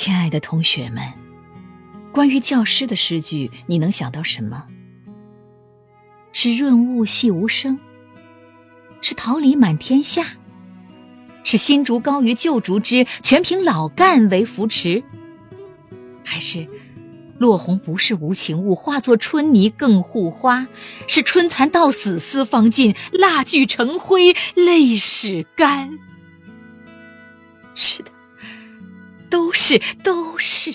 亲爱的同学们，关于教师的诗句，你能想到什么？是润物细无声，是桃李满天下，是新竹高于旧竹枝，全凭老干为扶持，还是落红不是无情物，化作春泥更护花？是春蚕到死丝方尽，蜡炬成灰泪始干？是的。都是都是，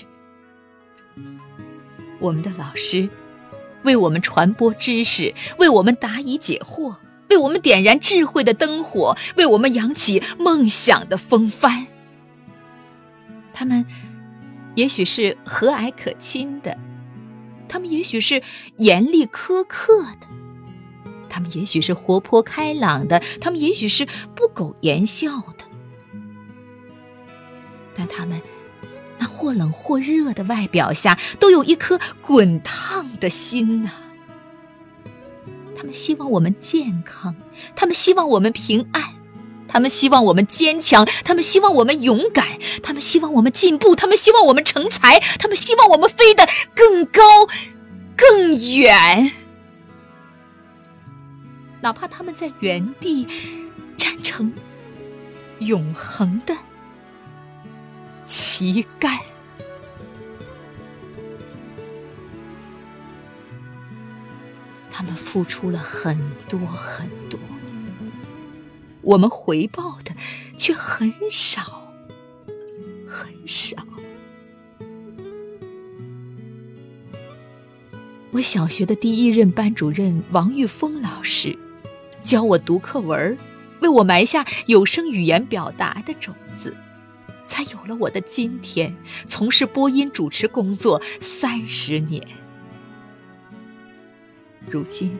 我们的老师为我们传播知识，为我们答疑解惑，为我们点燃智慧的灯火，为我们扬起梦想的风帆。他们也许是和蔼可亲的，他们也许是严厉苛刻的，他们也许是活泼开朗的，他们也许是不苟言笑的。他们那或冷或热的外表下，都有一颗滚烫的心呐。他们希望我们健康，他们希望我们平安，他们希望我们坚强，他们希望我们勇敢，他们希望我们进步，他们希望我们成才，他们希望我们飞得更高、更远。哪怕他们在原地站成永恒的。旗杆，他们付出了很多很多，我们回报的却很少很少。我小学的第一任班主任王玉峰老师，教我读课文，为我埋下有声语言表达的种子。才有了我的今天，从事播音主持工作三十年。如今，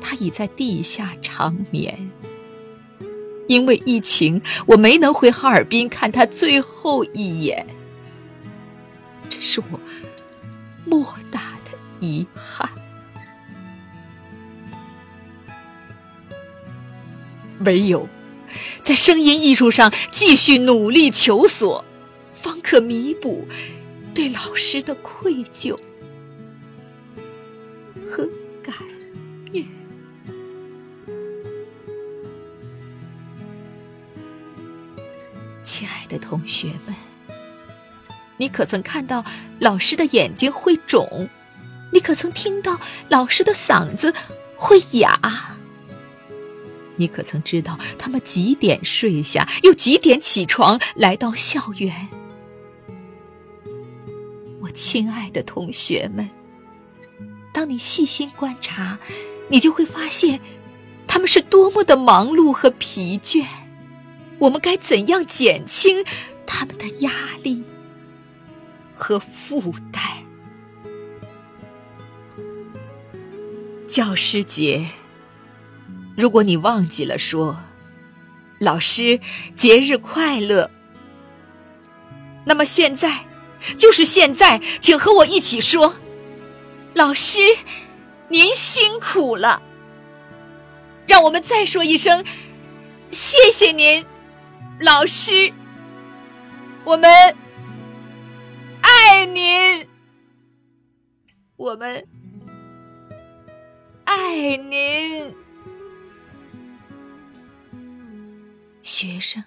他已在地下长眠。因为疫情，我没能回哈尔滨看他最后一眼，这是我莫大的遗憾。唯有。在声音艺术上继续努力求索，方可弥补对老师的愧疚和感念。亲爱的同学们，你可曾看到老师的眼睛会肿？你可曾听到老师的嗓子会哑？你可曾知道他们几点睡下，又几点起床来到校园？我亲爱的同学们，当你细心观察，你就会发现，他们是多么的忙碌和疲倦。我们该怎样减轻他们的压力和负担？教师节。如果你忘记了说“老师节日快乐”，那么现在就是现在，请和我一起说：“老师，您辛苦了。”让我们再说一声：“谢谢您，老师，我们爱您，我们爱您。”学生，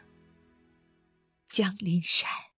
江林山。